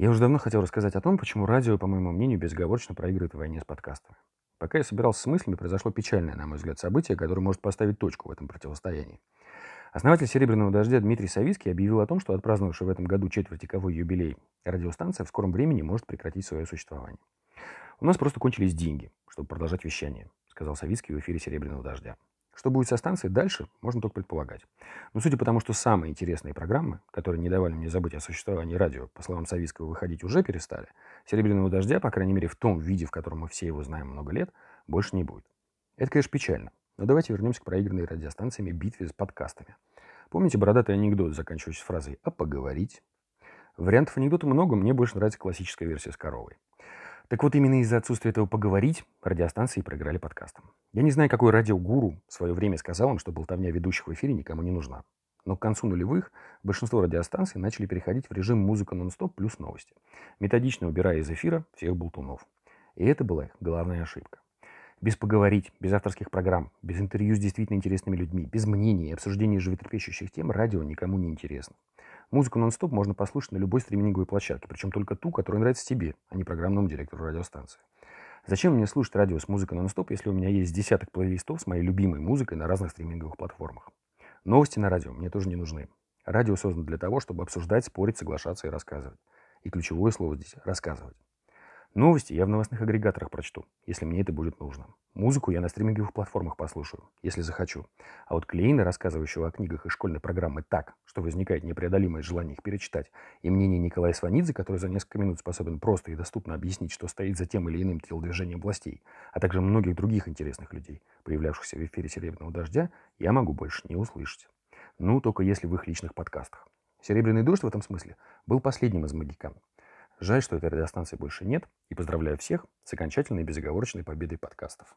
Я уже давно хотел рассказать о том, почему радио, по моему мнению, безоговорочно проигрывает в войне с подкастами. Пока я собирался с мыслями, произошло печальное, на мой взгляд, событие, которое может поставить точку в этом противостоянии. Основатель «Серебряного дождя» Дмитрий Савицкий объявил о том, что отпраздновавший в этом году четвертиковой юбилей радиостанция в скором времени может прекратить свое существование. «У нас просто кончились деньги, чтобы продолжать вещание», сказал Савицкий в эфире «Серебряного дождя». Что будет со станцией дальше, можно только предполагать. Но судя по тому, что самые интересные программы, которые не давали мне забыть о существовании радио, по словам Савицкого, выходить уже перестали, «Серебряного дождя», по крайней мере в том виде, в котором мы все его знаем много лет, больше не будет. Это, конечно, печально. Но давайте вернемся к проигранной радиостанциями битве с подкастами. Помните бородатый анекдот, заканчивающийся фразой «а поговорить»? Вариантов анекдота много, мне больше нравится классическая версия с коровой. Так вот, именно из-за отсутствия этого поговорить радиостанции проиграли подкастом. Я не знаю, какой радиогуру в свое время сказал им, что болтовня ведущих в эфире никому не нужна. Но к концу нулевых большинство радиостанций начали переходить в режим музыка нон-стоп плюс новости, методично убирая из эфира всех болтунов. И это была их главная ошибка. Без поговорить, без авторских программ, без интервью с действительно интересными людьми, без мнений и обсуждения животрепещущих тем радио никому не интересно. Музыку нон-стоп можно послушать на любой стриминговой площадке, причем только ту, которая нравится тебе, а не программному директору радиостанции. Зачем мне слушать радио с музыкой нон-стоп, если у меня есть десяток плейлистов с моей любимой музыкой на разных стриминговых платформах? Новости на радио мне тоже не нужны. Радио создано для того, чтобы обсуждать, спорить, соглашаться и рассказывать. И ключевое слово здесь – рассказывать. Новости я в новостных агрегаторах прочту, если мне это будет нужно. Музыку я на стриминговых платформах послушаю, если захочу. А вот Клейна, рассказывающего о книгах и школьной программы так, что возникает непреодолимое желание их перечитать, и мнение Николая Сванидзе, который за несколько минут способен просто и доступно объяснить, что стоит за тем или иным телодвижением властей, а также многих других интересных людей, появлявшихся в эфире «Серебряного дождя», я могу больше не услышать. Ну, только если в их личных подкастах. «Серебряный дождь» в этом смысле был последним из магикан. Жаль, что этой радиостанции больше нет, и поздравляю всех с окончательной безоговорочной победой подкастов.